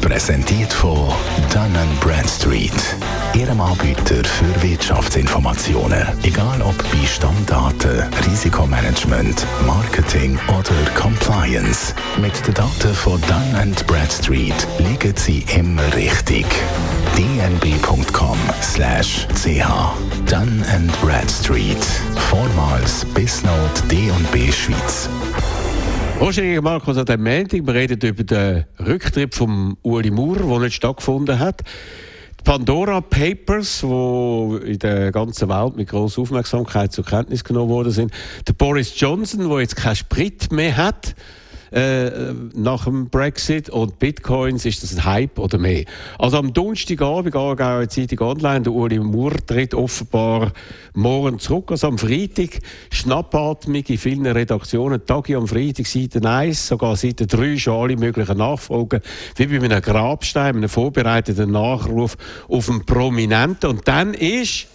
Präsentiert von Dun Bradstreet. Ihrem Anbieter für Wirtschaftsinformationen. Egal ob bei Stammdaten, Risikomanagement, Marketing oder Compliance. Mit den Daten von Dun Bradstreet liegen Sie immer richtig. dnb.com/ch Dun Bradstreet. Vormals Bisnode D&B Schweiz. Roger Markus an dem Montag, wir reden über den Rücktritt von Uli Maurer, der nicht stattgefunden hat. Die Pandora Papers, die in der ganzen Welt mit großer Aufmerksamkeit zur Kenntnis genommen worden sind. Der Boris Johnson, der jetzt keinen Sprit mehr hat äh, nach dem Brexit und Bitcoins, ist das ein Hype oder mehr? Also am Donnerstagabend, Aargauer Zeitung Online, der Uli Maurer tritt offenbar morgen zurück, also am Freitag, schnappatmig in vielen Redaktionen, Tagi am Freitag, Seite 1, sogar Seite 3, schon alle möglichen Nachfolgen, wie bei einem Grabstein, einem vorbereiteten Nachruf auf einen Prominenten. Und dann ist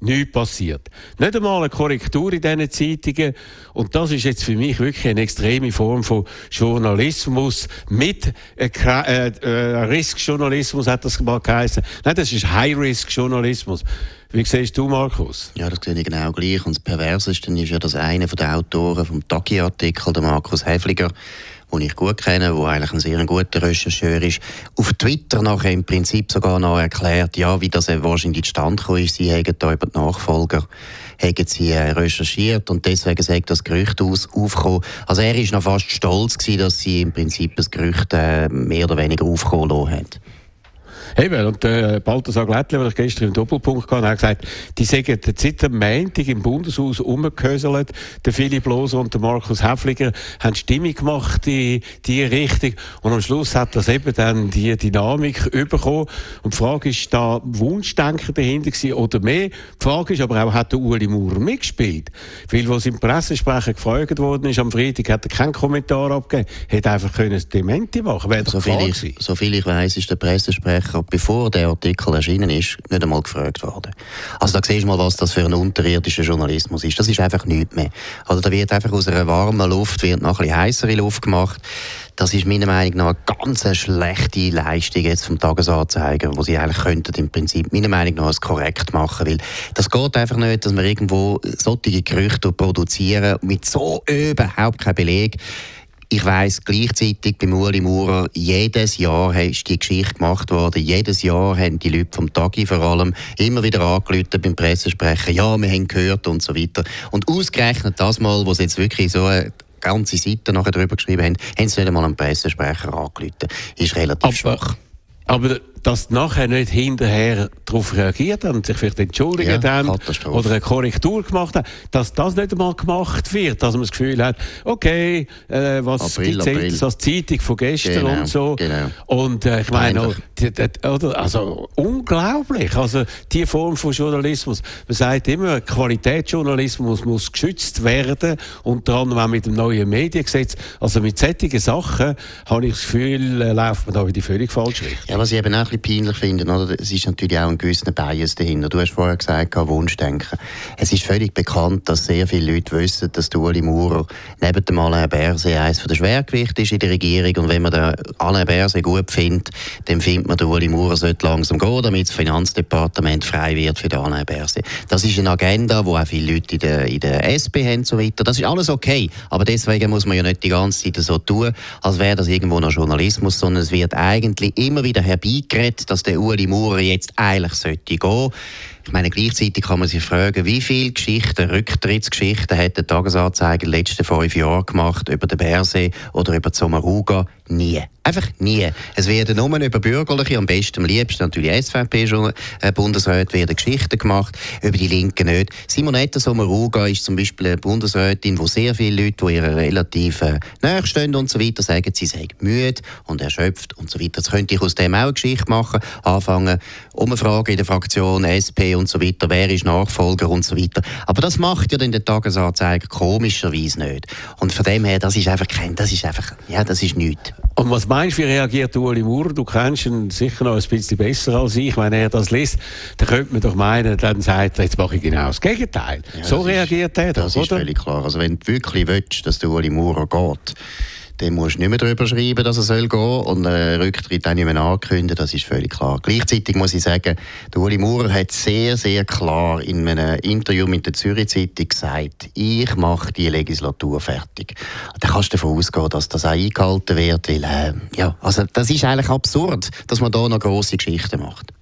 nichts passiert. Nicht einmal eine Korrektur in diesen Zeitungen. Und das ist jetzt für mich wirklich eine extreme Form von Journalismus mit äh, äh, äh, Risk-Journalismus, hat das mal geheißen. Nein, das ist High-Risk-Journalismus. Wie siehst du, Markus? Ja, das sehe ich genau gleich. Und das Perverseste ist ja, dass einer der Autoren vom Tagi-Artikel, der Markus Häfliger, den ich gut kenne, der eigentlich ein sehr guter Rechercheur ist, auf Twitter nachher im Prinzip sogar noch erklärt, ja, wie das wahrscheinlich zustande gekommen ist. Sie haben da über die Nachfolger haben sie äh, recherchiert und deswegen sagt das Gerücht aus, aufgekommen. Also er ist noch fast stolz gewesen, dass sie im Prinzip das Gerücht äh, mehr oder weniger aufkommen lassen hat. Eben, und äh, Balthasar Glättler, der ich gestern im Doppelpunkt hatte, hat gesagt, die sagen seit dem Montag im Bundeshaus umgehöselt. Der Philipp Loser und der Markus Häfliger haben Stimmung gemacht in die Richtung. Und am Schluss hat das eben dann die Dynamik bekommen. Und die Frage ist, da Wunschdenken dahinter gewesen oder mehr? Die Frage ist aber auch, hat der Uli Maurer mitgespielt? Weil, was im Pressesprecher gefragt worden ist am Freitag, hat er keinen Kommentar abgegeben. Hätte einfach können Dementi machen. Wäre so viel, ich, so viel ich weiß, ist der Pressesprecher bevor der Artikel erschienen ist, nicht einmal gefragt worden. Also da siehst du mal, was das für ein unterirdischer Journalismus ist. Das ist einfach nichts mehr. Also da wird einfach aus einer warmen Luft wird noch ein bisschen heissere Luft gemacht. Das ist meiner Meinung nach eine ganz schlechte Leistung jetzt vom Tagesanzeiger, wo sie eigentlich könnten im Prinzip meiner Meinung nach korrekt machen, weil das geht einfach nicht, dass man irgendwo solche Gerüchte produzieren mit so überhaupt kein Beleg. Ich weiss gleichzeitig bei Uli Maurer, jedes Jahr ist die Geschichte gemacht worden. Jedes Jahr haben die Leute vom Tagi vor allem immer wieder angerufen beim Pressesprecher. Ja, wir haben gehört und so weiter. Und ausgerechnet das Mal, wo sie jetzt wirklich so eine ganze Seite nachher darüber geschrieben haben, haben sie nicht einmal einen Pressesprecher angerufen. Ist relativ aber, schwach. Aber dass nachher nicht hinterher darauf reagiert haben und sich vielleicht entschuldigt ja, haben oder eine Korrektur gemacht haben, dass das nicht einmal gemacht wird, dass man das Gefühl hat, okay, äh, was April, gibt es als Zeitung von gestern genau, und so. Genau. Und äh, ich meine, oder, also unglaublich, also die Form von Journalismus. Man sagt immer, Qualitätsjournalismus muss geschützt werden, unter anderem auch mit dem neuen Mediengesetz. Also mit solchen Sachen habe ich das Gefühl, äh, läuft man da wieder völlig falsch. Ja, was ich eben auch bisschen peinlich finden, oder? es ist natürlich auch ein gewisser Bias dahinter. Du hast vorher gesagt, Wunschdenken. Es ist völlig bekannt, dass sehr viele Leute wissen, dass Uli Maurer neben dem Alain Berset eines der Schwergewichte ist in der Regierung. Und wenn man den Alain Berset gut findet, dann findet man, der Uli Maurer sollte langsam gehen, damit das Finanzdepartement frei wird für den Alain Berset. Das ist eine Agenda, die auch viele Leute in der, in der SP haben und so weiter. Das ist alles okay. Aber deswegen muss man ja nicht die ganze Zeit so tun, als wäre das irgendwo noch Journalismus, sondern es wird eigentlich immer wieder herbeigeredet geredet, dass der Uli Maurer jetzt eigentlich sollte gehen. Ich meine, gleichzeitig kann man sich fragen, wie viele Geschichten, Rücktrittsgeschichten hat der Tagesanzeiger in den letzten fünf Jahren gemacht über den Bärsee oder über die Sommaruga? Nie. Einfach nie. Es werden nur über Bürgerliche, am besten, am liebsten natürlich SVP-Bundesräte, werden Geschichten gemacht, über die Linken nicht. Simonetta Sommaruga ist zum Beispiel eine Bundesrätin, wo sehr viele Leute, die ihr relativ äh, stehen und so weiter, sagen, sie sei müde und erschöpft und so weiter. Jetzt könnte ich aus dem auch eine Geschichte machen, anfangen, Umfrage in der Fraktion SP und so weiter, wer ist Nachfolger und so weiter. Aber das macht ja dann der Tagesanzeiger komischerweise nicht. Und von dem her, das ist einfach kein, das ist einfach, ja, das ist nichts. Und was meinst du, wie reagiert Uli Maurer? Du kennst ihn sicher noch ein bisschen besser als ich. Wenn er das liest, dann könnte man doch meinen, dann sagt er, jetzt mache ich genau das Gegenteil. Ja, so reagiert ist, er doch, Das ist völlig klar. Also wenn du wirklich willst, dass der Uli Maurer geht, dann musst du nicht mehr darüber schreiben, dass er soll gehen und einen Rücktritt auch nicht mehr ankündigen, das ist völlig klar. Gleichzeitig muss ich sagen, der Uli Maurer hat sehr, sehr klar in einem Interview mit der Zürich Zeitung gesagt, ich mache die Legislatur fertig. Da kannst du davon ausgehen, dass das auch eingehalten wird, weil, äh, ja, also das ist eigentlich absurd, dass man da noch grosse Geschichten macht.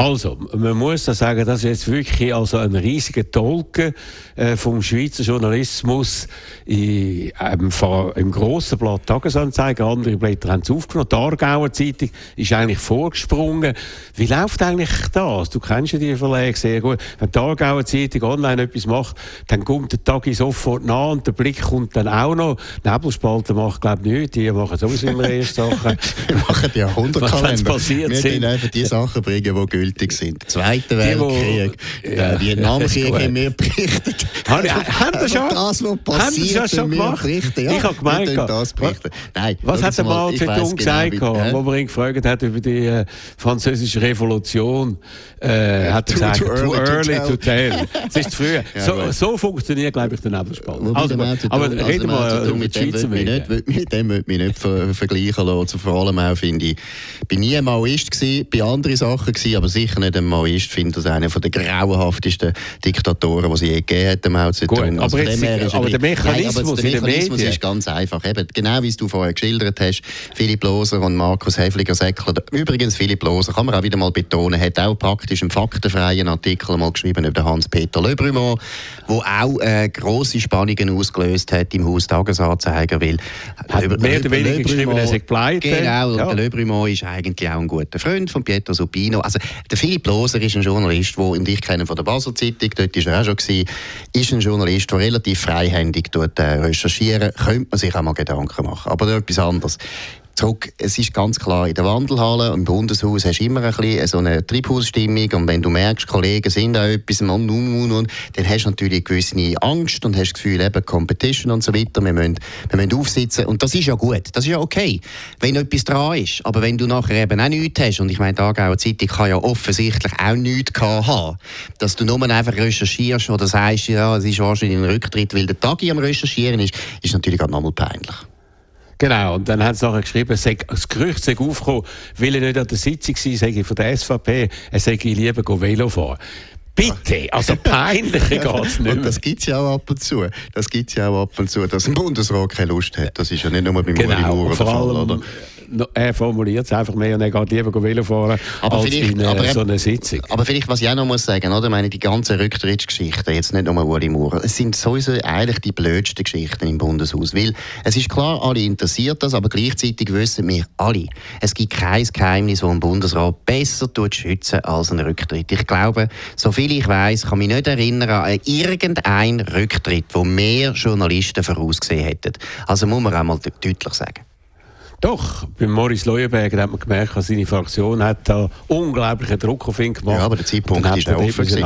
Also, man muss da sagen, das ist jetzt wirklich also ein riesiger Tolken äh, vom Schweizer Journalismus in, ähm, im grossen Blatt Tagesanzeiger. Andere Blätter haben es aufgenommen. Die Aargauer Zeitung ist eigentlich vorgesprungen. Wie läuft eigentlich das? Du kennst ja die Verlage sehr gut. Wenn die Aargauer Zeitung online etwas macht, dann kommt der Tag sofort nach und der Blick kommt dann auch noch. Nebelspalter macht, glaube ich, nichts. Die machen sowieso immer erst Sachen. Wir machen ja 100 Kalender. Wir sind. einfach die Sachen bringen, die gültig sind. Zweiter Weltkrieg, ja, äh, Vietnamkrieg haben wir berichtet. Haben, haben schon? Das, was passiert, haben schon gemacht? Berichten. Ja, ich habe gemeint, das berichten. Nein, was hat der Mao Zedong gesagt, genau, wo man ihn gefragt hat über die äh, französische Revolution? Äh, hat er gesagt, too, too early, to, tell. Es ist zu früh. so, so, funktioniert, glaube ich, der Nebelspalt. Also, aber also, reden wir über die Schweizer Medien. Mit dem würde ich mich nicht vergleichen lassen. Vor allem auch, finde ich, ich war nie ein Maoist, bei anderen Sachen, aber sicher nicht ein Maoist. Ich finde das einer der grauenhaftesten Diktatoren, die sie je gegeben hat, Mao Zedong. Also aber, jetzt, aber der Mechanismus, nein, der Mechanismus ist ganz einfach. Eben, genau wie du vorher geschildert hast, Philipp Loser und Markus Häfliger-Säckler. Übrigens, Philipp Loser, kann man auch wieder mal betonen, hat auch praktisch einen faktenfreien Artikel mal geschrieben über Hans-Peter Le Brumont, der auch äh, grosse Spannungen ausgelöst hat im Haus Tagesanzeiger, weil hat über, mehr oder weniger geschrieben, er sei pleite. Genau, ja. der Le Brumont ist eigentlich auch ein guter Freund von Pietro Supino. Also, der Philipp Loser ist ein Journalist, der, und ich kenne von der Basel Zeitung, dort war er auch schon, gewesen, ist ein Journalist, der relativ freihändig tut, äh, recherchieren, könnte man sich auch mal Gedanken machen. Aber etwas anderes zurück. Es ist ganz klar, in der Wandelhalle, im Bundeshaus hast du immer ein bisschen so eine Treibhausstimmung und wenn du merkst, Kollegen sind auch etwas und, und, und, und dann hast du natürlich gewisse Angst und hast das Gefühl, eben Competition und so weiter, wir müssen, wir müssen aufsitzen. Und das ist ja gut, das ist ja okay, wenn etwas dran ist, aber wenn du nachher eben auch nichts hast und ich meine, die Aargauer Zeitung kann ja offensichtlich auch nichts haben, dass du nur einfach recherchierst oder sagst, ja, es ist wahrscheinlich ein Rücktritt, weil der Tagi am Recherchieren ist, ist natürlich auch nochmal peinlich. Genau, und dann hat es nachher geschrieben, das Gerücht sei aufgekommen, weil er nicht an der Sitzung war, sage ich von der SVP, er sei lieber Velo fahren. Bitte, also peinlicher geht es nicht. Und das gibt es ja auch ab und zu. Das gibt ja auch ab und zu, dass ein Bundesrat keine Lust hat. Das ist ja nicht nur beim genau, Uri Maurer der Fall, oder? Er formuliert es einfach mehr und er geht lieber Velo fahren aber als in aber so einer Sitzung. Aber vielleicht, was ich auch noch muss sagen, oder? Ich meine, die ganzen Rücktrittsgeschichten, jetzt nicht nur Uli Maurer, es sind sowieso eigentlich die blödsten Geschichten im Bundeshaus, weil es ist klar, alle interessiert das, aber gleichzeitig wissen wir alle, es gibt kein Geheimnis, das ein Bundesrat besser tut schützen als ein Rücktritt. Ich glaube, soviel ich weiß, kann mich nicht erinnern an irgendeinen Rücktritt, wo mehr Journalisten vorausgesehen hätten. Also muss man auch mal deutlich sagen. Doch, bei Morris Leuenberger hat man gemerkt, dass seine Fraktion hat da unglaublichen Druck auf ihn gemacht. Ja, aber der Zeitpunkt ist auch offen gewesen.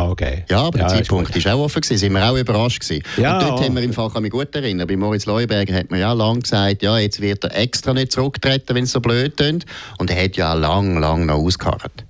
Ja, aber ja, der Zeitpunkt ist, ist auch offen gewesen. Sind wir auch überrascht gewesen. Ja, und dort haben wir im Fall, kann mich gut erinnern, bei Moritz Leuenberger hat man ja lange gesagt, ja, jetzt wird er extra nicht zurücktreten, wenn es so blöd tönt. Und er hat ja lang, lang noch ausgeharrt.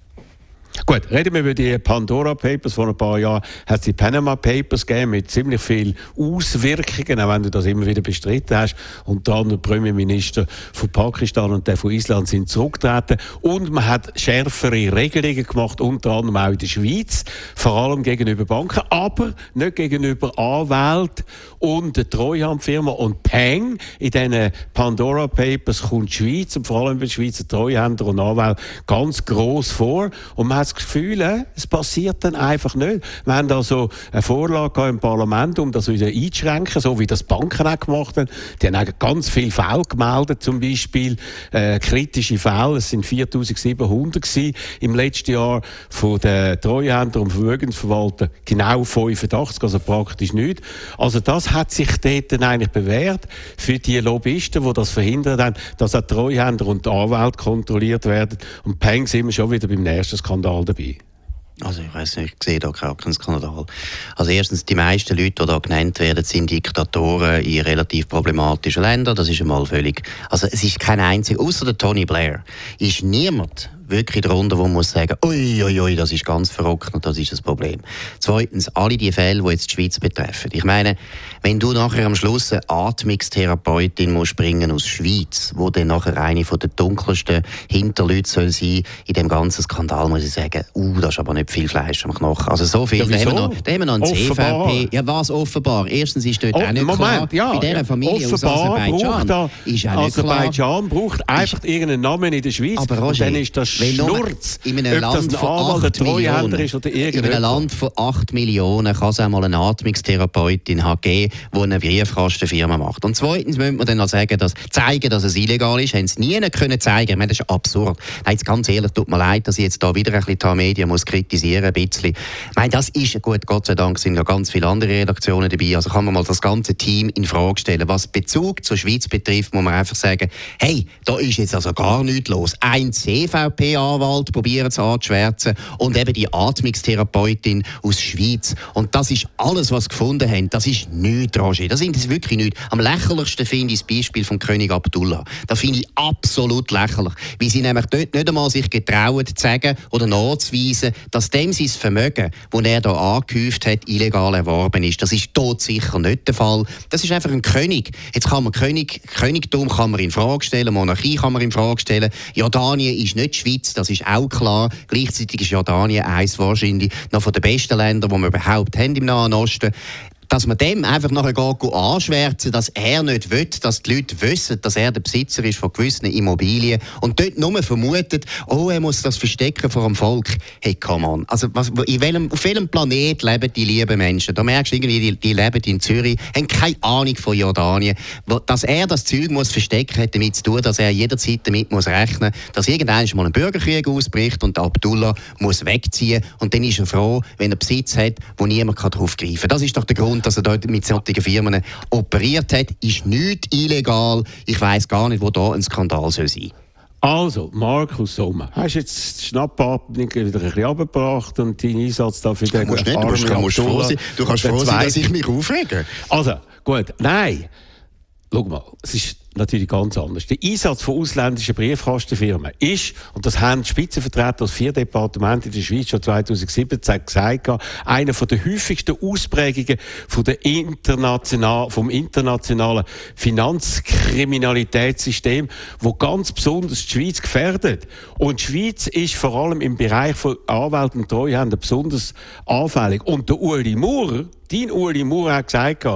Gut, reden wir über die Pandora Papers. Vor ein paar Jahren hat es die Panama Papers gegeben mit ziemlich vielen Auswirkungen, auch wenn du das immer wieder bestritten hast. Unter anderem der Premierminister von Pakistan und der von Island sind zurückgetreten. Und man hat schärfere Regelungen gemacht, unter anderem auch in der Schweiz, vor allem gegenüber Banken, aber nicht gegenüber Anwälten und der Treuhandfirma. Und Peng, in diesen Pandora Papers kommt die Schweiz und vor allem die Schweizer Treuhänder und Anwälte ganz gross vor. Und man hat das Gefühl, es passiert dann einfach nicht. Wir haben da so eine Vorlage im Parlament, um das wieder einzuschränken, so wie das Banken auch gemacht haben. Die haben ganz viele Fälle gemeldet, zum Beispiel äh, kritische Fälle. Es sind 4700 gewesen im letzten Jahr von den Treuhändern und Vermögensverwaltern genau 85, also praktisch nicht. Also das hat sich dort dann eigentlich bewährt für die Lobbyisten, die das verhindert haben, dass auch Treuhänder und Anwälte kontrolliert werden. Und Peng sind wir schon wieder beim nächsten Skandal dabei. Also ich weiß nicht, ich sehe da keinen Skandal. Also erstens, die meisten Leute, die da genannt werden, sind Diktatoren in relativ problematischen Ländern. Das ist einmal völlig... Also es ist kein einziger, außer der Tony Blair, ist niemand wirklich darunter, wo man muss sagen, ui, ui, ui, das ist ganz verrückt und das ist das Problem. Zweitens, alle die Fälle, die jetzt die Schweiz betreffen. Ich meine, wenn du nachher am Schluss eine Atmungstherapeutin musst bringen aus der Schweiz, wo dann nachher eine von den dunkelsten Hinterleuten soll sein in dem ganzen Skandal, muss ich sagen, uh, das ist aber nicht viel Fleisch am Knochen. Also so viel. Ja, da, haben wir noch, da haben wir noch ein CVP. Ja, was offenbar? Erstens ist dort oh, auch nicht Moment, klar, ja, bei dieser Familie aus Aserbaidschan braucht ist auch nicht Aserbaidschan klar. braucht einfach ist, irgendeinen Namen in der Schweiz aber Roger, und dann ist das Schnurz, in einem Land von 8 Millionen, in einem Land von 8 Millionen kann es einmal eine Atmungstherapeutin geben, die eine Briefkastenfirma macht. Und zweitens müssen wir dann noch sagen, dass, zeigen, dass es illegal ist, haben sie nie können zeigen. Ich meine, das ist absurd. Nein, jetzt ganz ehrlich, tut mir leid, dass ich jetzt da wieder ein bisschen die Medien muss kritisieren ein bisschen. Ich meine, das ist gut, Gott sei Dank sind ja ganz viele andere Redaktionen dabei. Also kann man mal das ganze Team in Frage stellen. Was Bezug zur Schweiz betrifft, muss man einfach sagen, hey, da ist jetzt also gar nichts los. Ein CVP-Anwalt probiert es anzuschwärzen und eben die Atmungstherapeutin aus Schweiz. Und das ist alles, was sie gefunden haben. Das ist nichts, Roger. Das ist wirklich nichts. Am lächerlichsten finde ich das Beispiel von König Abdullah. Das finde ich absolut lächerlich. Weil sie nämlich dort nicht einmal sich getrauen zu sagen oder nachzuweisen, dass dem sein Vermögen, das er hier angehäuft hat, illegal erworben ist. Das ist tot sicher nicht der Fall. Das ist einfach ein König. Jetzt kann man König, Königtum kann man in Frage stellen, Monarchie kann man in Frage stellen. Jordanien ist nicht die Schweiz, das ist auch klar. Gleichzeitig ist Jordanien eines wahrscheinlich noch von den besten Ländern, die wir überhaupt haben im Nahen Osten dass man dem einfach nachher anschwärzen, dass er nicht will, dass die Leute wissen, dass er der Besitzer ist von gewissen Immobilien und dort nur vermutet, oh, er muss das verstecken vor dem Volk. Hey, come on. Also, was, in welchem, auf welchem Planet leben die lieben Menschen? Da merkst du irgendwie, die, die leben in Zürich, haben keine Ahnung von Jordanien. Dass er das Zeug muss verstecken, hat damit zu tun, dass er jederzeit damit muss rechnen muss, dass irgendwann mal ein Bürgerkrieg ausbricht und Abdullah muss wegziehen und dann ist er froh, wenn er Besitz hat, wo niemand darauf greifen kann. Das ist doch der Grund, dass er dort mit solchen Firmen operiert hat, ist nicht illegal. Ich weiß gar nicht, wo da ein Skandal soll sein also, Markus Sommer, hast jetzt die Schnappatmung wieder ein bisschen abgebracht und deinen Einsatz da für den du musst nicht, du musst, du musst froh sein, du kannst froh sein, dass ich mich aufrege. Also, gut, nein. Schau mal, es ist natürlich ganz anders. Der Einsatz von ausländischen Briefkastenfirmen ist, und das haben die Spitzenvertreter aus vier Departementen in der Schweiz schon 2017 gesagt, einer der häufigsten Ausprägungen von der international, vom internationalen Finanzkriminalitätssystem, wo ganz besonders die Schweiz gefährdet. Und die Schweiz ist vor allem im Bereich von Anwälten und Treuhändern besonders anfällig. Und der Uli Maurer, Dean Uli Maurer hat gesagt,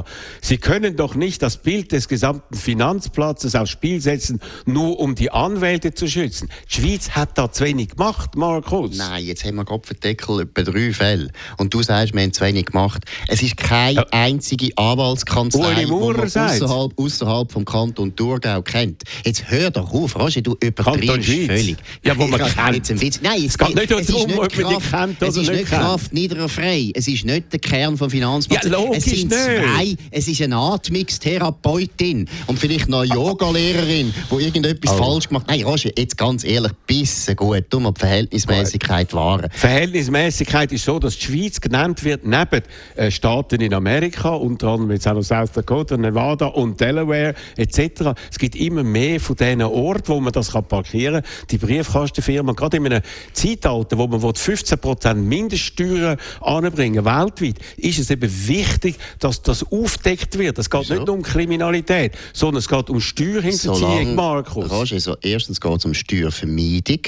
Sie können doch nicht das Bild des gesamten Finanzplans Platzes aufs Spiel setzen, nur um die Anwälte zu schützen. Die Schweiz hat da zu wenig gemacht, Markus. Nein, jetzt haben wir Kopfendeckel bei drei Fällen. Und du sagst, wir haben zu wenig gemacht. Es ist keine ja. einzige Anwaltskanzlei, die man außerhalb, außerhalb vom Kanton Thurgau kennt. Jetzt hör doch auf, Roger, du übertreibst völlig. Ja, wo man kennt. Nein, es, geht nicht darum, ob man die kennt oder es ist nicht Kraft niederer frei. Es ist nicht der Kern vom Finanzplatz. Ja, es sind zwei. Nicht. Es ist eine Atmungstherapeutin und vielleicht noch Yoga-Lehrerin, die irgendetwas oh. falsch gemacht hat. Nein, Roger, jetzt ganz ehrlich, bisschen gut. Du mal die Verhältnismäßigkeit wahren. Verhältnismäßigkeit ist so, dass die Schweiz genannt wird neben äh, Staaten in Amerika, unter anderem jetzt auch noch South Dakota, Nevada und Delaware etc. Es gibt immer mehr von diesen Orten, wo man das kann parkieren kann. Die Briefkastenfirmen, gerade in einem Zeitalter, wo man 15% Mindeststeuern anbringen weltweit, ist es eben wichtig, dass das aufdeckt wird. Es geht Wieso? nicht nur um Kriminalität, sondern es geht um Steuerhinterziehung, Markus? Roger, so erstens geht es um Steuervermeidung.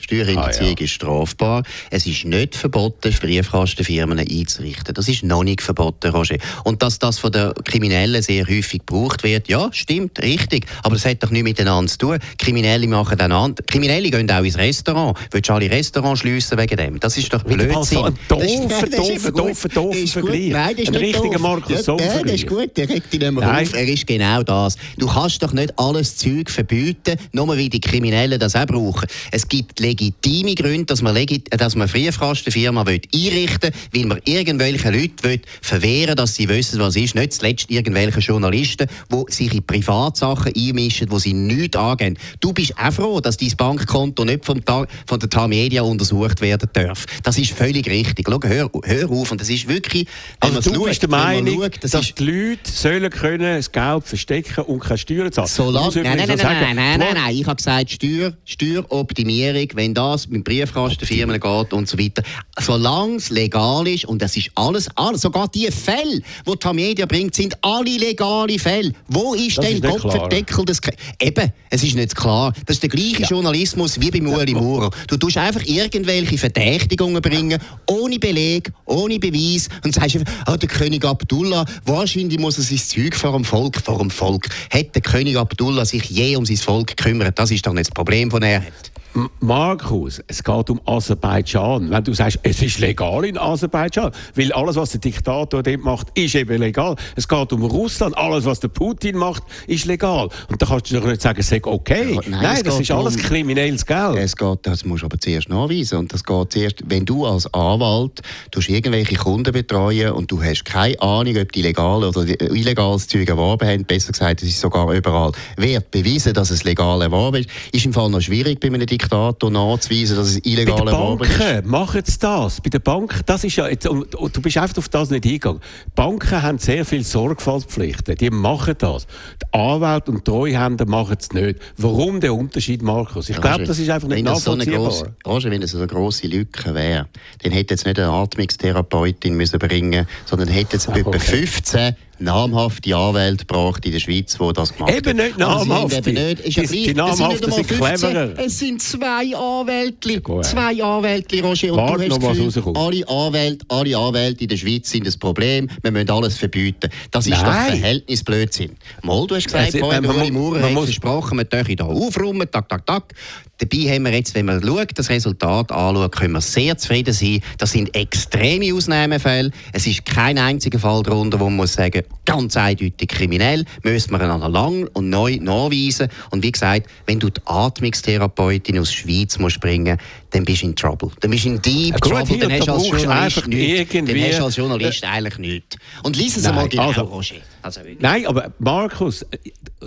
Steuerhinterziehung ah, ja. ist strafbar. Es ist nicht verboten, Briefkastenfirmen einzurichten. Das ist noch nicht verboten, Roger. Und dass das von den Kriminellen sehr häufig gebraucht wird, ja, stimmt, richtig. Aber das hat doch nichts miteinander zu tun. Kriminelle machen dann an. Kriminelle gehen auch ins Restaurant. Willst du alle Restaurants schliessen wegen dem? Das ist doch Blödsinn. Das so ein doofer, doofer, doofer, doofer Vergleich. Nein, das ist ein richtiger Markus ja, ja, das ist gut, der regt dich nicht auf. Er ist genau das. Du kannst doch nicht alles Zeug verbieten, nur weil die Kriminellen das auch brauchen. Es gibt legitime Gründe, dass man, legit dass man Briefkastenfirma einrichten will, weil man irgendwelche Leute will verwehren dass sie wissen, was ist. Nicht zuletzt irgendwelche Journalisten, die sich in Privatsachen einmischen, wo sie nichts angehen. Du bist auch froh, dass dein Bankkonto nicht vom von der Tamedia untersucht werden darf. Das ist völlig richtig. Schau, hör, hör auf. Und das ist wirklich, also du schaut, bist der Meinung, schaut, das dass die Leute sollen können das Geld verstecken und keine Steuern zahlen. So lang, nein, nein, nein, nein, nein, nein, nein, Ich habe gesagt, Steuer, Steueroptimierung, wenn das mit Briefkastenfirmen geht und so weiter. Solange es legal ist, und das ist alles, alles sogar die Fälle, die die Tamedia bringt, sind alle legale Fälle. Wo ist das denn Kopfverdeckel des... Eben, es ist nicht klar. Das ist der gleiche ja. Journalismus wie bei Ueli Maurer. Du tust einfach irgendwelche Verdächtigungen bringen, ohne Beleg, ohne Beweis und sagst einfach, oh, der König Abdullah, wahrscheinlich muss er sein Zeug vor dem Volk, vor dem Volk. Hat der König Abdullah sich je um sein Volk gekümmert? Das ist doch nicht das Problem, das er hat. Markus, es geht um Aserbaidschan. Wenn du sagst, es ist legal in Aserbaidschan, weil alles, was der Diktator dort macht, ist eben legal. Es geht um Russland, alles, was der Putin macht, ist legal. Und da kannst du doch nicht sagen, ist okay. Ja, nein, nein das ist alles um, kriminelles Geld. Es geht, das musst du aber zuerst nachweisen. Und das geht zuerst, wenn du als Anwalt irgendwelche Kunden betreuen und du hast keine Ahnung, ob die legal oder illegales Zeug erworben haben, besser gesagt, es ist sogar überall, wird beweisen, dass es legal erworben ist, ist im Fall noch schwierig bei einem Diktator Diktator nachzuweisen, dass es illegal Banken ist. machen sie das. Bei den Banken, das ist ja, jetzt, und, und du bist einfach auf das nicht eingegangen. Banken haben sehr viele Sorgfaltspflichten. Die machen das. Die Anwälte und Treuhänder machen es nicht. Warum der Unterschied, Markus? Ich glaube, das ist einfach nicht nachvollziehbar. So grosse, wenn es so eine grosse Lücke wäre, dann hätte jetzt nicht eine Atmungstherapeutin müssen bringen sondern hätte jetzt okay. etwa 15 namhafte Anwälte gebracht in der Schweiz, die das gemacht haben. Eben nicht namhafte. Eben nicht. Ist ja die, namhaften sind, sind cleverer. Es sind zwei Anwälte. Zwei Anwälte, Roger. Und Wart du hast noch, Gefühl, was alle Anwälte, alle Anwälte in der Schweiz sind das Problem. Wir müssen alles verbieten. Das ist Nein. doch Verhältnisblödsinn. Mal, du hast gesagt, also, vorhin, Uli Maurer hat versprochen, wir dürfen hier aufräumen, tak, tak, tak. Dabei haben wir jetzt, wenn man schaut, das Resultat anschaut, können wir sehr zufrieden sein. Das sind extreme Ausnahmefälle. Es ist kein einziger Fall darunter, wo man muss sagen, ganz eindeutig kriminell, müssen wir einander lang und neu nachweisen. Und wie gesagt, wenn du die Atmungstherapeutin aus der Schweiz musst bringen dann bist du in Trouble. Dann bist du in Deep ja, Trouble, hier, dann hast du als Journalist nichts. Dann hast du als Journalist eigentlich nichts. Und lies es einmal genau, also, Roger. Also Nein, aber Markus,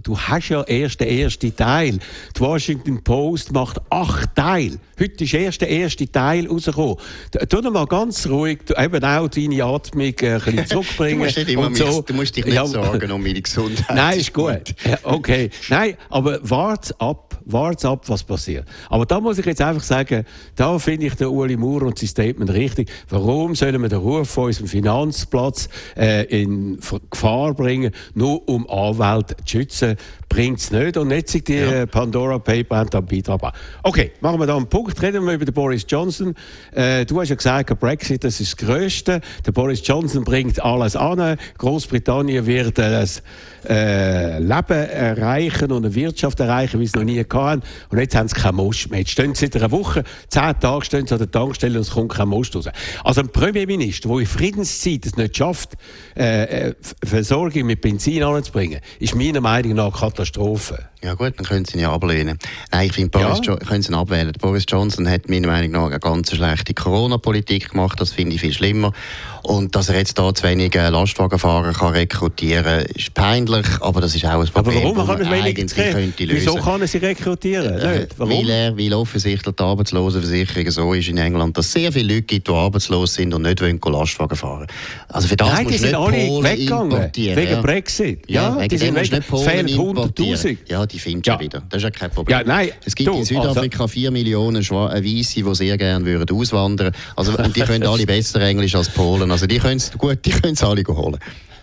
du hast ja erst den ersten Teil. Die Washington Post macht acht Teile. Heute ist erst der erste Teil rausgekommen. Tu doch mal ganz ruhig, eben auch deine Atmung äh, ein bisschen zurückbringen. du, musst nicht immer so. du musst dich nicht ja, sorgen um meine Gesundheit. Nein, ist gut. okay. Nein, aber wart ab, wart ab, was passiert. Aber da muss ich jetzt einfach sagen, da finde ich den Uli Maurer und sein Statement richtig. Warum sollen wir den Ruf von unserem Finanzplatz äh, in Gefahr bringen, nur um Anwälte zu schützen? Bringt es nicht. Und jetzt sind die ja. Pandora Paper haben da Beitrag Okay, machen wir da einen Punkt. Reden wir über den Boris Johnson. Äh, du hast ja gesagt, der Brexit das ist das Größte. Der Boris Johnson bringt alles an. Großbritannien wird ein äh, Leben erreichen und eine Wirtschaft erreichen, wie sie noch nie hatten. Und jetzt haben sie keinen Most mehr. Jetzt stehen sie seit einer Woche zehn Tage stehen sie an der Tankstelle und es kommt kein Most raus. Also ein Premierminister, der in Friedenszeit es nicht schafft, äh, äh Versorgung mit Benzin anzubringen, ist meiner Meinung nach Katastrophe. Ja gut, dann können Sie ihn ja ablehnen. Nein, ich finde, Boris ja. können Sie ihn abwählen. Boris Johnson hat meiner Meinung nach eine ganz schlechte Corona-Politik gemacht, das finde ich viel schlimmer. Und dass er jetzt da zu wenig Lastwagenfahrer kann rekrutieren kann, ist peinlich, aber das ist auch ein Problem, aber warum kann er wenig könnte lösen. Wieso kann er sie rekrutieren? Äh, Weil er, weil offensichtlich die Arbeitslosenversicherung so ist in England, dass es sehr viele Leute gibt, die arbeitslos sind und nicht wollen Lastwagen fahren Also für das Nein, die sind alle weggegangen, wegen. Brexit. Ja, ja die sind weg. Fehlen 100'000. Ja, die findest du ja. wieder. Das ist ja kein Problem. Ja, nein, es gibt du, in Südafrika also, 4 Millionen äh, Weisse, die sehr gerne würden auswandern Also, und die können alle besser Englisch als Polen. Also die können es gut, die können es alle holen.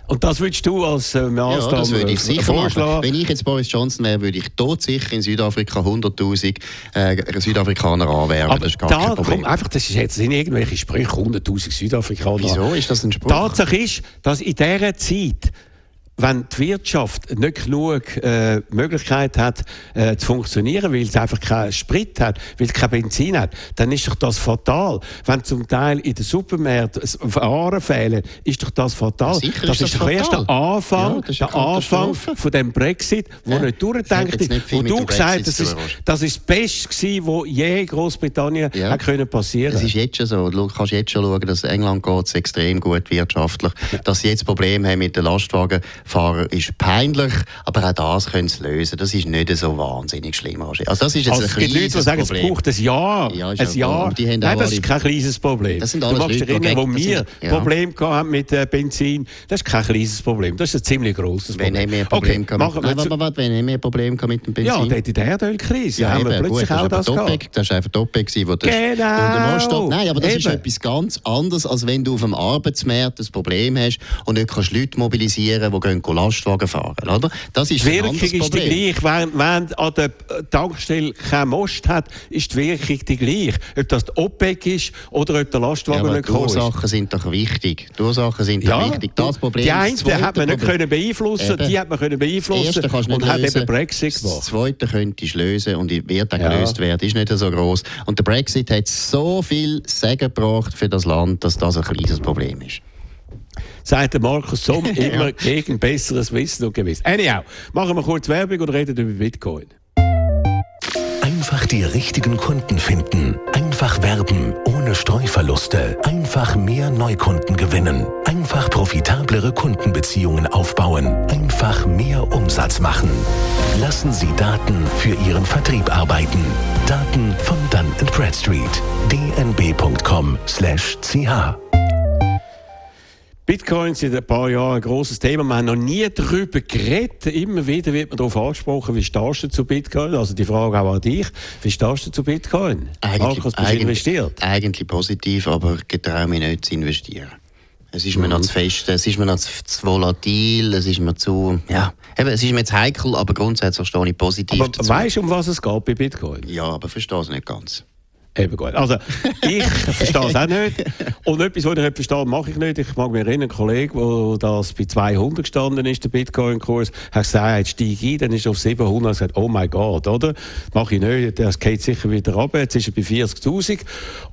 Und das würdest du als äh, Maßnahme ja, das würde ich sicher vorschlagen. Wenn ich jetzt Boris Johnson wäre, würde ich sicher in Südafrika 100'000 äh, Südafrikaner anwerben. Aber das ist gar da kein Problem. Komm, einfach, das ist jetzt sind irgendwelche Sprüche 100'000 Südafrikaner. Wieso ist das ein Spruch? Tatsache ist, dass in dieser Zeit wenn die Wirtschaft nicht genug äh, Möglichkeit hat äh, zu funktionieren, weil es einfach keinen Sprit hat, weil es kein Benzin hat, dann ist doch das fatal. Wenn zum Teil in den Supermärkten Waren fehlen, ist doch das fatal. Ja, das ist, doch erst der Anfang, ja, der Anfang von dem Brexit, wo ja, nicht durchdenkt ist. Wo du gesagt hast, das ist, das ist das Beste gewesen, was je Großbritannien ja. hat können passieren. Es ist jetzt schon so. Du kannst jetzt schon schauen, dass England geht extrem gut wirtschaftlich. Dass sie jetzt Probleme haben mit den Lastwagen Fahrer ist peinlich, aber auch das können sie lösen. Das ist nicht so wahnsinnig schlimm. Also das ist jetzt also es gibt Leute, die sagen, Problem. es braucht ein Jahr. Ja, ein Jahr. Nein, das ist kein kleines Problem. Das sind alles du magst Leute, erinnern, wo wir ja. Probleme haben mit äh, Benzin, das ist kein kleines Problem. Das ist ein ziemlich grosses Problem. Wenn haben wir Problem okay, Nein, warte, wenn haben wir Problem mit dem Benzin? Ja, dort in der Erdölkrise ja, haben wir plötzlich gut, auch das gehabt. Das war einfach OPEC, wo das genau. Nein, aber das eben. ist etwas ganz anderes, als wenn du auf dem Arbeitsmarkt ein Problem hast und nicht kannst Leute mobilisieren, die gehen Lastwagen fahren. Oder? Das ist die Wirkung ist die gleiche. Wenn, wenn an der Tankstelle kein Most hat, ist die Wirkung die gleiche. Ob das die OPEC ist oder ob der Lastwagen ja, nicht Die Ursachen sind doch wichtig. Die Ursachen sind ja, wichtig. Das Problem die eine hat man nicht können beeinflussen, eben. die hat man können beeinflussen und hat eben Brexit gemacht. Das zweite könnte ich lösen und wird auch ja. gelöst werden. Ist nicht so groß. Und der Brexit hat so viel Segen gebracht für das Land, dass das ein kleines Problem ist sagt Markus Somm immer gegen besseres Wissen und Gewissen. Anyhow, machen wir kurz Werbung und reden über Bitcoin. Einfach die richtigen Kunden finden. Einfach werben, ohne Streuverluste. Einfach mehr Neukunden gewinnen. Einfach profitablere Kundenbeziehungen aufbauen. Einfach mehr Umsatz machen. Lassen Sie Daten für Ihren Vertrieb arbeiten. Daten von Dun Bradstreet. dnb.com/ch Bitcoin sind ein paar Jahre ein grosses Thema. Wir haben noch nie darüber geredet. Immer wieder wird man darauf angesprochen, wie stehst du zu Bitcoin? Also die Frage auch an dich. Wie stehst du zu Bitcoin? Eigentlich, Markus, bist investiert? Eigentlich positiv, aber getraue mich nicht zu investieren. Es ist mir mhm. noch zu fest, es ist mir noch zu, zu, volatil, es ist mir zu, ja, eben, es ist mir zu heikel, aber grundsätzlich stehe ich positiv aber dazu. Weißt du, um was es geht bei Bitcoin? Ja, aber verstehe es nicht ganz. Eben gut. Also, ich verstehe es auch nicht. Und etwas, was ich nicht verstehe, mache ich nicht. Ich mag mich erinnern, ein Kollege, der das bei 200 gestanden ist, der Bitcoin-Kurs, hat gesagt, steige ein, dann ist er auf 700 und gesagt, oh mein Gott, oder? Mache ich nicht, das geht sicher wieder runter. Jetzt ist er bei 40.000.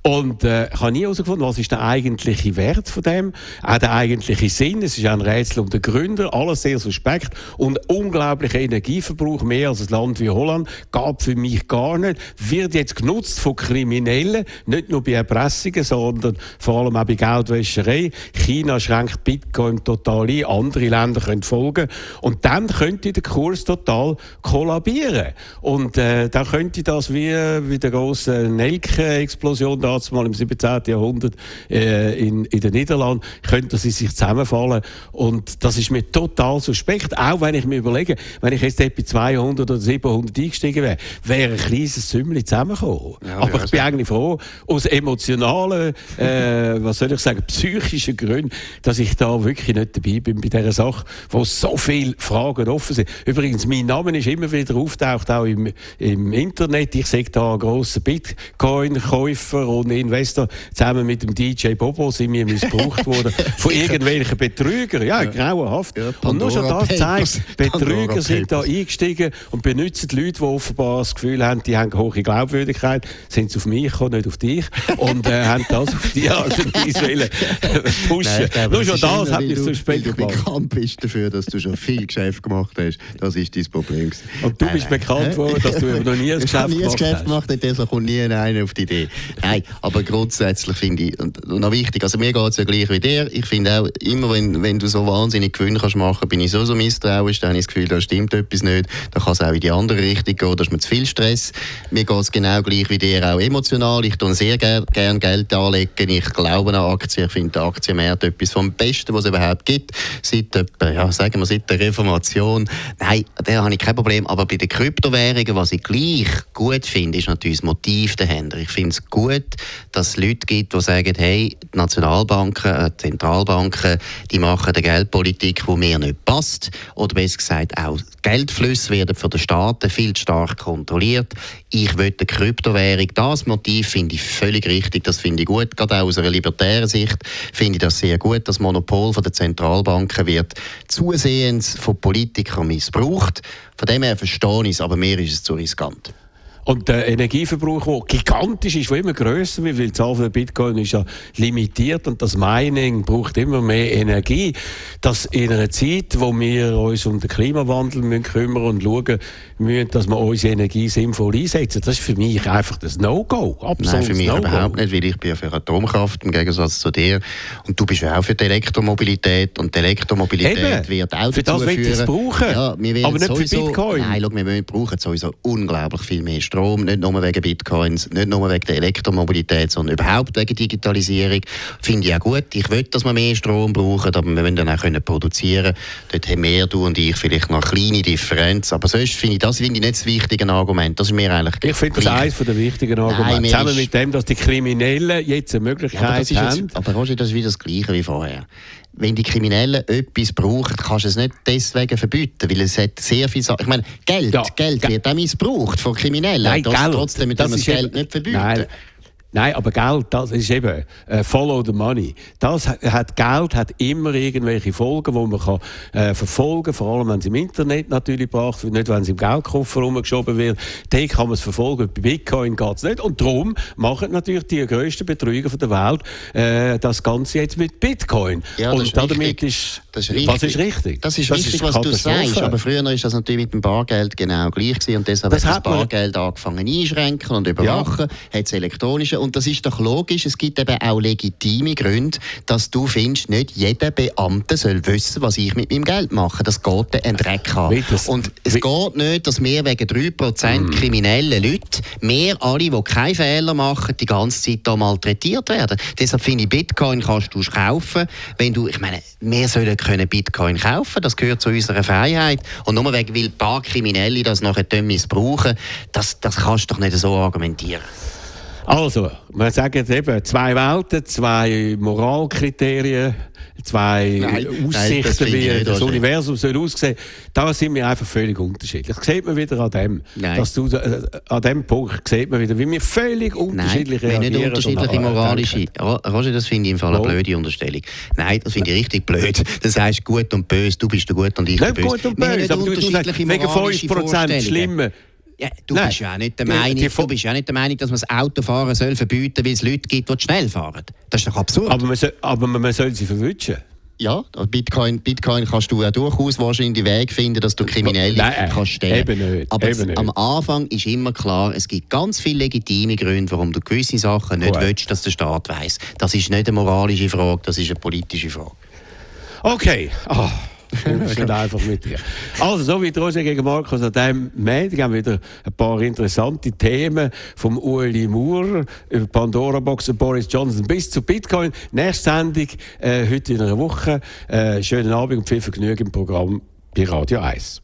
Und äh, ich habe nie herausgefunden, was ist der eigentliche Wert von dem, auch der eigentliche Sinn. Es ist auch ein Rätsel um den Gründer, alles sehr suspekt und unglaublicher Energieverbrauch, mehr als ein Land wie Holland, gab für mich gar nicht, wird jetzt genutzt von Kriminellen Kriminellen, nicht nur bei Erpressungen, sondern vor allem auch bei Geldwäscherei. China schränkt Bitcoin total ein, andere Länder können folgen und dann könnte der Kurs total kollabieren. Und äh, dann könnte das wie, wie der große Nelke-Explosion damals im 17. Jahrhundert äh, in, in den Niederlanden, könnte sie sich zusammenfallen und das ist mir total suspekt, auch wenn ich mir überlege, wenn ich jetzt bei 200 oder 700 eingestiegen wäre, wäre ein kleines Sümmchen zusammengekommen. Ja, Aber ich bin eigentlich froh, aus emotionalen, äh, was soll ich sagen, psychischen Gründen, dass ich da wirklich nicht dabei bin bei dieser Sache, wo so viele Fragen offen sind. Übrigens, mein Name ist immer wieder auftaucht, auch im, im Internet. Ich sehe da einen grossen Bitcoin-Käufer und Investor. Zusammen mit dem DJ Bobo sind wir missbraucht worden von irgendwelchen Betrügern. Ja, ja. grauenhaft. Ja, und nur schon das zeigt, Betrüger sind da eingestiegen und benutzen Leute, die offenbar das Gefühl haben, die haben hohe Glaubwürdigkeit, sind auf mich gekommen, nicht auf dich. Und äh, haben das auf die Art und Weise äh, pushen. Nein, Nur schon das hat mich suspekt gemacht. Du bekannt bist dafür, dass du schon viel Geschäft gemacht hast. Das ist dein Problem. Und du bist nein, bekannt worden, dass du noch nie ein Geschäft gemacht hast. Ich habe nie ein Geschäft gemacht, deshalb kommt nie einer auf die Idee. Nein, aber grundsätzlich finde ich, und noch wichtig, also mir geht es ja gleich wie dir, ich finde auch, immer wenn, wenn du so wahnsinnig Gewinn kannst machen, bin ich so, so misstrauisch, dann habe ich das Gefühl, da stimmt etwas nicht, dann kann es auch in die andere Richtung gehen, da ist mir zu viel Stress. Mir geht es genau gleich wie dir auch emotional emotional. Ich tue sehr gerne gern Geld anlegen. Ich glaube an Aktien. Ich finde der Aktienmarkt etwas vom Besten, was es überhaupt gibt. Seit, ja, sagen wir, seit der Reformation. Nein, da habe ich kein Problem. Aber bei den Kryptowährungen, was ich gleich gut finde, ist natürlich das Motiv dahinter. Ich finde es gut, dass es Leute gibt, die sagen, hey, die Nationalbanken, äh, die Zentralbanken, die machen eine Geldpolitik, die mir nicht passt. Oder besser gesagt, auch Geldflüsse werden von den Staaten viel zu stark kontrolliert. Ich will eine Kryptowährung das Wirtschaftsmotiv finde ich völlig richtig, das finde ich gut. Gerade aus einer libertären Sicht finde ich das sehr gut. Das Monopol von der Zentralbanken wird zusehends von Politikern missbraucht. Von dem her verstehe ich es, aber mir ist es zu riskant. Und der Energieverbrauch, der gigantisch ist, der immer grösser wird, weil die Zahl von Bitcoin ist ja limitiert und das Mining braucht immer mehr Energie. Dass in einer Zeit, wo wir uns um den Klimawandel müssen kümmern und schauen müssen, dass wir unsere Energie sinnvoll einsetzen, das ist für mich einfach das No-Go. Nein, für mich no überhaupt nicht, weil ich bin ja für Atomkraft im Gegensatz zu dir und du bist ja auch für die Elektromobilität und die Elektromobilität Eben. wird auch für dazu das führen. Brauchen. Ja, wir aber nicht sowieso, für Bitcoin. Nein, schau, wir brauchen sowieso unglaublich viel mehr Strom. Strom, nicht nur wegen Bitcoins, nicht nur wegen der Elektromobilität, sondern überhaupt wegen Digitalisierung. Finde ich auch gut. Ich will, dass wir mehr Strom brauchen, aber wir wollen dann auch können produzieren Dort haben wir, du und ich, vielleicht noch eine kleine Differenz. Aber sonst finde ich das finde ich nicht das wichtige Argument. Das ist mir eigentlich Ich finde das eines der wichtigen Argumente. Nein, Zusammen mit dem, dass die Kriminellen jetzt eine Möglichkeit aber haben. Jetzt, aber Roger, das ist wieder das Gleiche wie vorher wenn die Kriminellen etwas brauchen, kannst du es nicht deswegen verbieten, weil es hat sehr viel Sachen. Ich meine, Geld, ja, Geld wird auch missbraucht von Kriminellen. Nein, das, Geld, trotzdem das, das Geld nicht verbieten. Nein. Nein, aber Geld, das ist eben äh, Follow the Money. Das hat Geld hat immer irgendwelche Folgen, die man kann, äh, verfolgen vor allem wenn es im Internet natürlich wird, nicht wenn es im Geldkoffer rumgeschoben wird. Da kann man es verfolgen. Bei Bitcoin geht es nicht. Und darum machen natürlich die grössten Betrüger der Welt äh, das Ganze jetzt mit Bitcoin. Ja, Und ist damit ist, das ist richtig. Was ist richtig? Das ist das richtig, ist was du sagst. Aber früher war das natürlich mit dem Bargeld genau gleich gewesen. Und deshalb das hat das Bargeld angefangen einschränken und überwachen. Ja. Hat es elektronische und das ist doch logisch, es gibt eben auch legitime Gründe, dass du findest, nicht jeder Beamte soll wissen, was ich mit meinem Geld mache. Das geht den Dreck an. Und es geht nicht, dass wir wegen 3% mm. kriminellen Leute, wir alle, die keine Fehler machen, die ganze Zeit hier malträtiert werden. Deshalb finde ich, Bitcoin kannst du kaufen, wenn du, ich meine, wir sollen können Bitcoin kaufen, das gehört zu unserer Freiheit. Und nur wegen, weil ein paar Kriminelle das nachher missbrauchen, das, das kannst du doch nicht so argumentieren. Also, wir sagen jetzt eben zwei Welten, zwei Moralkriterien, zwei nein, Aussichten, nein, wie das Universum soll aussehen. Da sind wir einfach völlig unterschiedlich. Das sieht man wieder an dem. Nein. Dass du, äh, an dem Punkt sieht man wieder, wie wir völlig unterschiedlich nein, reagieren. Nicht unterschiedliche moralische. Roger, das finde ich im Fall eine blöde Unterstellung. Nein, das finde ich richtig blöd. Das heißt gut und böse, du bist der gut und ich der böse. Nicht gut und böse, aber du, du sagst, wegen 5% schlimmer. Ja, du, bist ja nicht der Meinung, du bist ja nicht der Meinung, dass man das Autofahren soll verbieten soll, weil es Leute gibt, die schnell fahren. Das ist doch absurd. Aber man soll, aber man soll sie verwünschen. Ja, Bitcoin, Bitcoin kannst du ja durchaus wahrscheinlich den Weg finden, dass du Kriminelle Nein, kannst stellen. Eben nicht, Aber eben nicht. am Anfang ist immer klar, es gibt ganz viele legitime Gründe, warum du gewisse Sachen nicht cool. willst, dass der Staat weiß. Das ist nicht eine moralische Frage, das ist eine politische Frage. Okay. Oh. Ich bin einfach mit dir. Also, so wie Roger gegen Markus an diesem Montag haben wir wieder ein paar interessante Themen vom Ueli Moore über Pandora-Box und Boris Johnson bis zu Bitcoin. Nächste Sendung äh, heute in einer Woche. Äh, schönen Abend und viel Vergnügen im Programm bei Radio 1.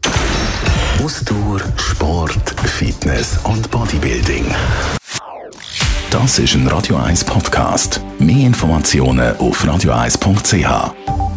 Ausdauer, Sport, Fitness und Bodybuilding. Das ist ein Radio 1 Podcast. Mehr Informationen auf radio1.ch.